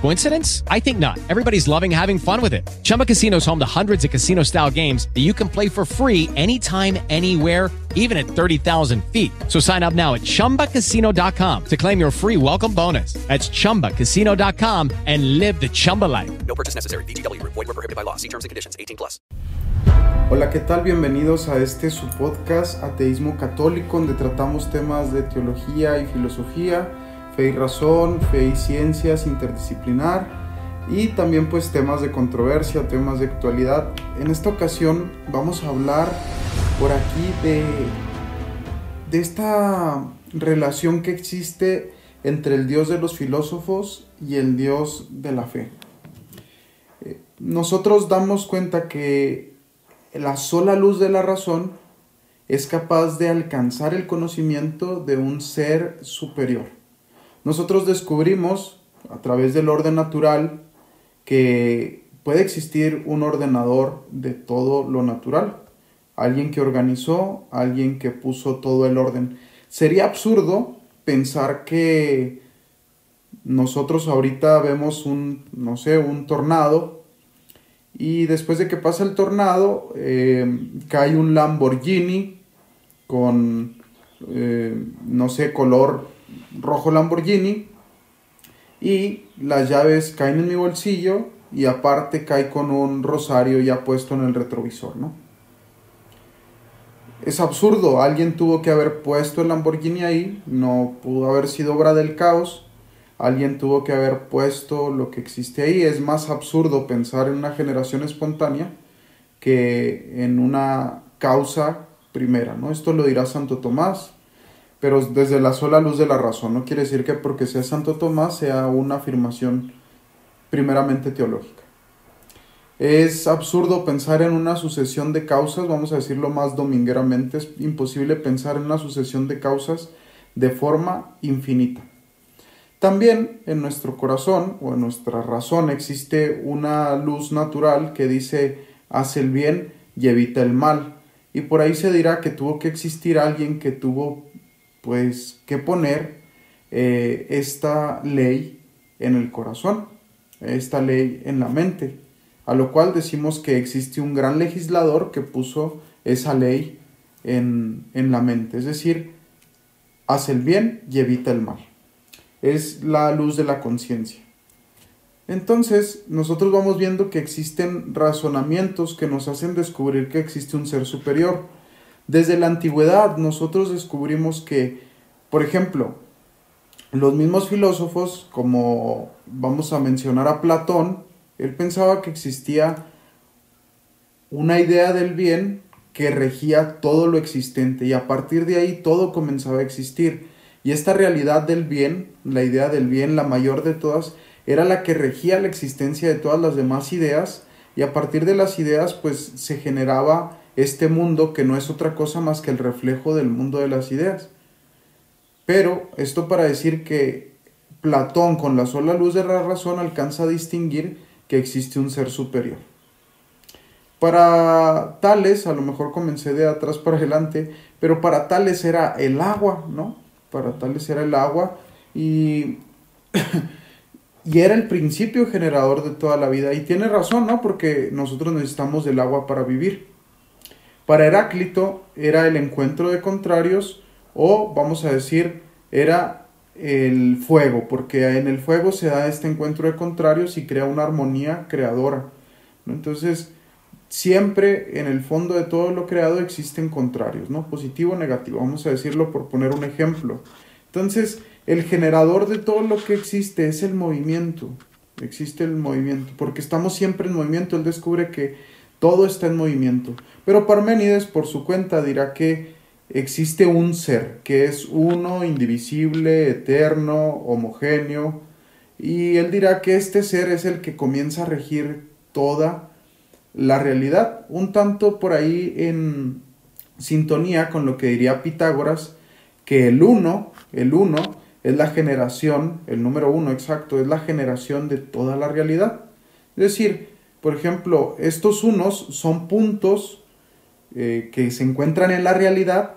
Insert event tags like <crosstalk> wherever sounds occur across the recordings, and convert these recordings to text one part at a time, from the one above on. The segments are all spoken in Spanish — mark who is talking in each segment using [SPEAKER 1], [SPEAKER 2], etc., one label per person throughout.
[SPEAKER 1] Coincidence? I think not. Everybody's loving having fun with it. Chumba Casino is home to hundreds of casino style games that you can play for free anytime, anywhere, even at 30,000 feet. So sign up now at chumbacasino.com to claim your free welcome bonus. That's chumbacasino.com and live the Chumba life.
[SPEAKER 2] No purchase necessary. BGW. Void were prohibited by law. See terms and conditions. 18 plus.
[SPEAKER 3] Hola, ¿qué tal? Bienvenidos a este su podcast Ateísmo Católico, donde tratamos temas de teología y filosofía, fe y razón, fe y ciencias, interdisciplinar y también pues temas de controversia, temas de actualidad. En esta ocasión vamos a hablar por aquí de, de esta relación que existe entre el Dios de los filósofos y el Dios de la fe. Eh, Nosotros damos cuenta que la sola luz de la razón es capaz de alcanzar el conocimiento de un ser superior. Nosotros descubrimos a través del orden natural que puede existir un ordenador de todo lo natural, alguien que organizó, alguien que puso todo el orden. Sería absurdo pensar que nosotros ahorita vemos un, no sé, un tornado y después de que pasa el tornado eh, cae un Lamborghini con, eh, no sé, color rojo Lamborghini y las llaves caen en mi bolsillo y aparte cae con un rosario ya puesto en el retrovisor, ¿no? Es absurdo, alguien tuvo que haber puesto el Lamborghini ahí, no pudo haber sido obra del caos, alguien tuvo que haber puesto lo que existe ahí, es más absurdo pensar en una generación espontánea que en una causa primera, ¿no? Esto lo dirá Santo Tomás, pero desde la sola luz de la razón, no quiere decir que porque sea Santo Tomás sea una afirmación primeramente teológica. Es absurdo pensar en una sucesión de causas, vamos a decirlo más domingueramente, es imposible pensar en una sucesión de causas de forma infinita. También en nuestro corazón o en nuestra razón existe una luz natural que dice haz el bien y evita el mal. Y por ahí se dirá que tuvo que existir alguien que tuvo pues que poner eh, esta ley en el corazón, esta ley en la mente, a lo cual decimos que existe un gran legislador que puso esa ley en, en la mente, es decir, haz el bien y evita el mal. Es la luz de la conciencia. Entonces, nosotros vamos viendo que existen razonamientos que nos hacen descubrir que existe un ser superior. Desde la antigüedad nosotros descubrimos que, por ejemplo, los mismos filósofos, como vamos a mencionar a Platón, él pensaba que existía una idea del bien que regía todo lo existente y a partir de ahí todo comenzaba a existir. Y esta realidad del bien, la idea del bien, la mayor de todas, era la que regía la existencia de todas las demás ideas y a partir de las ideas pues se generaba este mundo que no es otra cosa más que el reflejo del mundo de las ideas. Pero esto para decir que Platón con la sola luz de la razón alcanza a distinguir que existe un ser superior. Para Tales, a lo mejor comencé de atrás para adelante, pero para Tales era el agua, ¿no? Para Tales era el agua y, <coughs> y era el principio generador de toda la vida. Y tiene razón, ¿no? Porque nosotros necesitamos del agua para vivir. Para Heráclito era el encuentro de contrarios o, vamos a decir, era el fuego, porque en el fuego se da este encuentro de contrarios y crea una armonía creadora. Entonces, siempre en el fondo de todo lo creado existen contrarios, ¿no? Positivo o negativo, vamos a decirlo por poner un ejemplo. Entonces, el generador de todo lo que existe es el movimiento, existe el movimiento, porque estamos siempre en movimiento, él descubre que todo está en movimiento. Pero Parménides, por su cuenta, dirá que existe un ser, que es uno, indivisible, eterno, homogéneo, y él dirá que este ser es el que comienza a regir toda la realidad, un tanto por ahí en sintonía con lo que diría Pitágoras, que el uno, el uno, es la generación, el número uno exacto, es la generación de toda la realidad. Es decir, por ejemplo, estos unos son puntos eh, que se encuentran en la realidad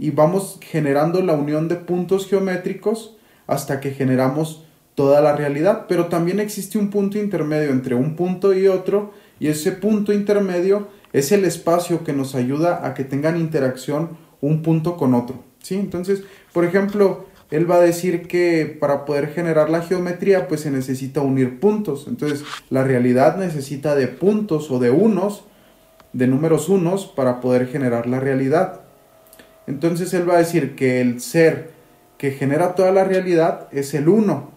[SPEAKER 3] y vamos generando la unión de puntos geométricos hasta que generamos toda la realidad. Pero también existe un punto intermedio entre un punto y otro y ese punto intermedio es el espacio que nos ayuda a que tengan interacción un punto con otro. ¿sí? Entonces, por ejemplo, él va a decir que para poder generar la geometría pues se necesita unir puntos. Entonces, la realidad necesita de puntos o de unos, de números unos, para poder generar la realidad. Entonces, él va a decir que el ser que genera toda la realidad es el uno.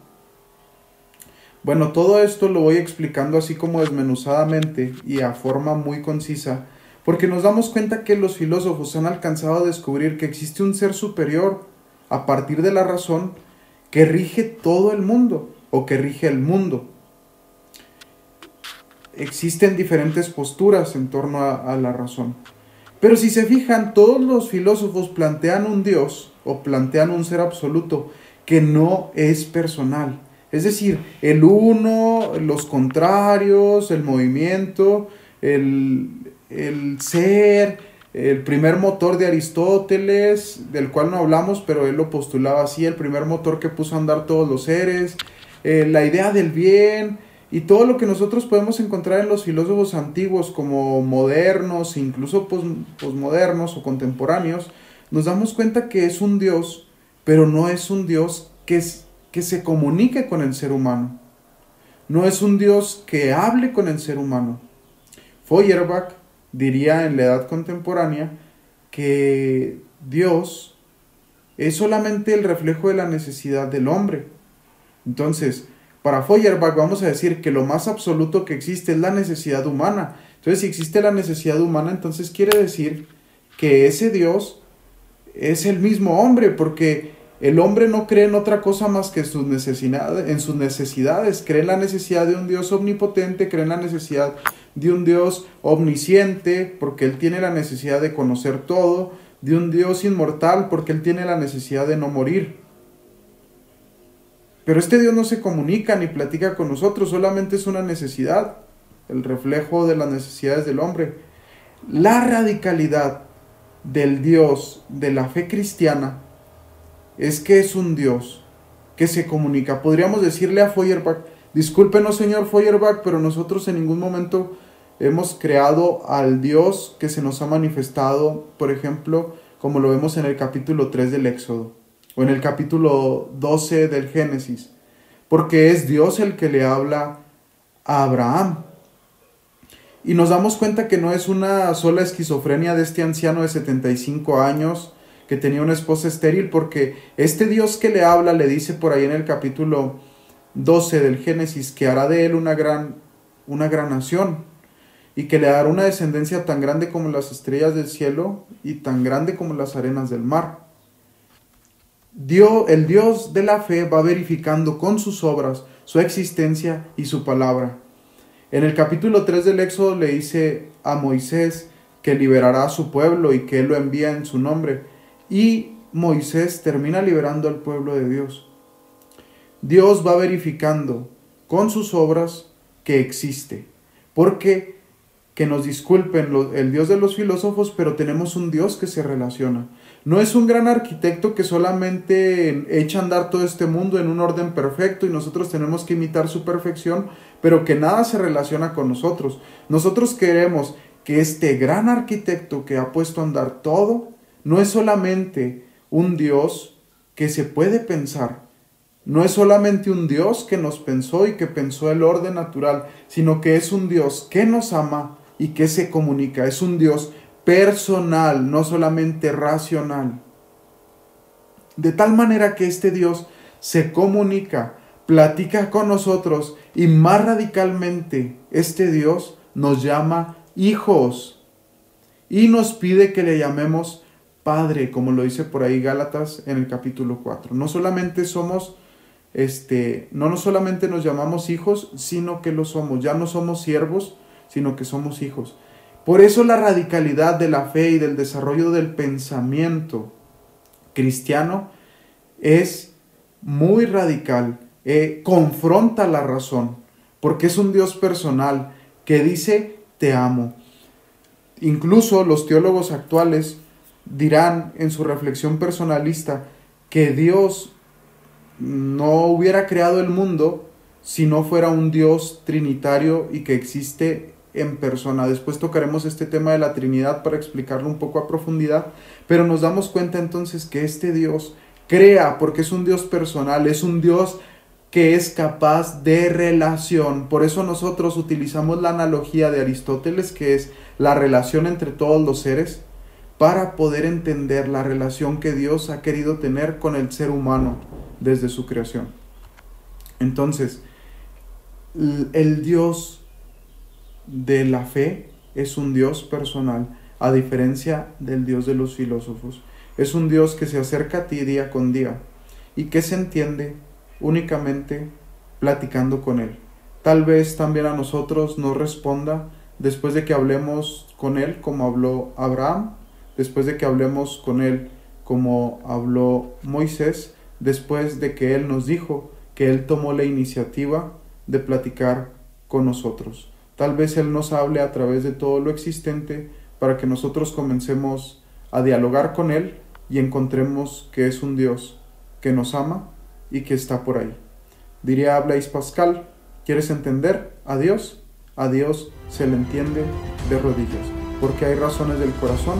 [SPEAKER 3] Bueno, todo esto lo voy explicando así como desmenuzadamente y a forma muy concisa, porque nos damos cuenta que los filósofos han alcanzado a descubrir que existe un ser superior a partir de la razón que rige todo el mundo o que rige el mundo. Existen diferentes posturas en torno a, la razón. Pero si se fijan, todos los filósofos plantean un Dios o plantean un ser absoluto que no es personal. Es decir, el uno, los contrarios, el movimiento, el, el ser, el primer motor de Aristóteles, del cual no hablamos, pero él lo postulaba así, el primer motor que puso a andar todos los seres, eh, la idea del bien y todo lo que nosotros podemos encontrar en los filósofos antiguos como modernos, incluso posmodernos o contemporáneos, nos damos cuenta que es un Dios, pero no es un Dios que, que se comunique con el ser humano. No es un Dios que hable con el ser humano. Feuerbach diría en la edad contemporánea que Dios es solamente el reflejo de la necesidad del hombre. Entonces, para Feuerbach vamos a decir que lo más absoluto que existe es la necesidad humana. Entonces, si existe la necesidad humana, entonces quiere decir que ese Dios es el mismo hombre, porque el hombre no cree en otra cosa más que en sus necesidades, cree en la necesidad de un Dios omnipotente, cree en la necesidad de un Dios omnisciente, porque Él tiene la necesidad de conocer todo, de un Dios inmortal, porque Él tiene la necesidad de no morir. Pero este Dios no se comunica ni platica con nosotros, solamente es una necesidad, el reflejo de las necesidades del hombre. La radicalidad del Dios de la fe cristiana es que es un Dios que se comunica. Podríamos decirle a Feuerbach, discúlpenos señor Feuerbach, pero nosotros en ningún momento hemos creado al Dios que se nos ha manifestado, por ejemplo, como lo vemos en el capítulo 3 del Éxodo o en el capítulo 12 del Génesis, porque es Dios el que le habla a Abraham. Y nos damos cuenta que no es una sola esquizofrenia de este anciano de 75 años que tenía una esposa estéril, porque este Dios que le habla le dice por ahí en el capítulo 12 del Génesis que hará de él una gran, una gran nación y que le dará una descendencia tan grande como las estrellas del cielo y tan grande como las arenas del mar. El Dios de la fe va verificando con sus obras su existencia y su palabra. En el capítulo 3 del Éxodo le dice a Moisés que liberará a su pueblo y que él lo envía en su nombre. Y Moisés termina liberando al pueblo de Dios. Dios va verificando con sus obras que existe. Porque que nos disculpen el Dios de los filósofos, pero tenemos un Dios que se relaciona. No es un gran arquitecto que solamente echa a andar todo este mundo en un orden perfecto y nosotros tenemos que imitar su perfección, pero que nada se relaciona con nosotros. Nosotros queremos que este gran arquitecto que ha puesto a andar todo, no es solamente un Dios que se puede pensar, no es solamente un Dios que nos pensó y que pensó el orden natural, sino que es un Dios que nos ama, y que se comunica. Es un Dios personal, no solamente racional. De tal manera que este Dios se comunica, platica con nosotros y más radicalmente este Dios nos llama hijos y nos pide que le llamemos Padre, como lo dice por ahí Gálatas en el capítulo 4. No solamente somos este, no solamente nos llamamos hijos, sino que lo somos. Ya no somos siervos, sino que somos hijos. Por eso la radicalidad de la fe y del desarrollo del pensamiento cristiano es muy radical, eh, confronta la razón, porque es un Dios personal que dice te amo. Incluso los teólogos actuales dirán en su reflexión personalista que Dios no hubiera creado el mundo si no fuera un Dios trinitario y que existe en persona. Después tocaremos este tema de la Trinidad para explicarlo un poco a profundidad, pero nos damos cuenta entonces que este Dios crea porque es un Dios personal, es un Dios que es capaz de relación. Por eso nosotros utilizamos la analogía de Aristóteles, que es la relación entre todos los seres, para poder entender la relación que Dios ha querido tener con el ser humano desde su creación. Entonces, el Dios de la fe es un Dios personal, a diferencia del Dios de los filósofos. Es un Dios que se acerca a ti día con día y que se entiende únicamente platicando con Él. Tal vez también a nosotros nos responda después de que hablemos con Él como habló Abraham, después de que hablemos con Él como habló Moisés, después de que Él nos dijo que Él tomó la iniciativa de platicar con nosotros. Tal vez Él nos hable a través de todo lo existente para que nosotros comencemos a dialogar con Él y encontremos que es un Dios que nos ama y que está por ahí. Diría Blaise Pascal, ¿quieres entender a Dios? A Dios se le entiende de rodillas, porque hay razones del corazón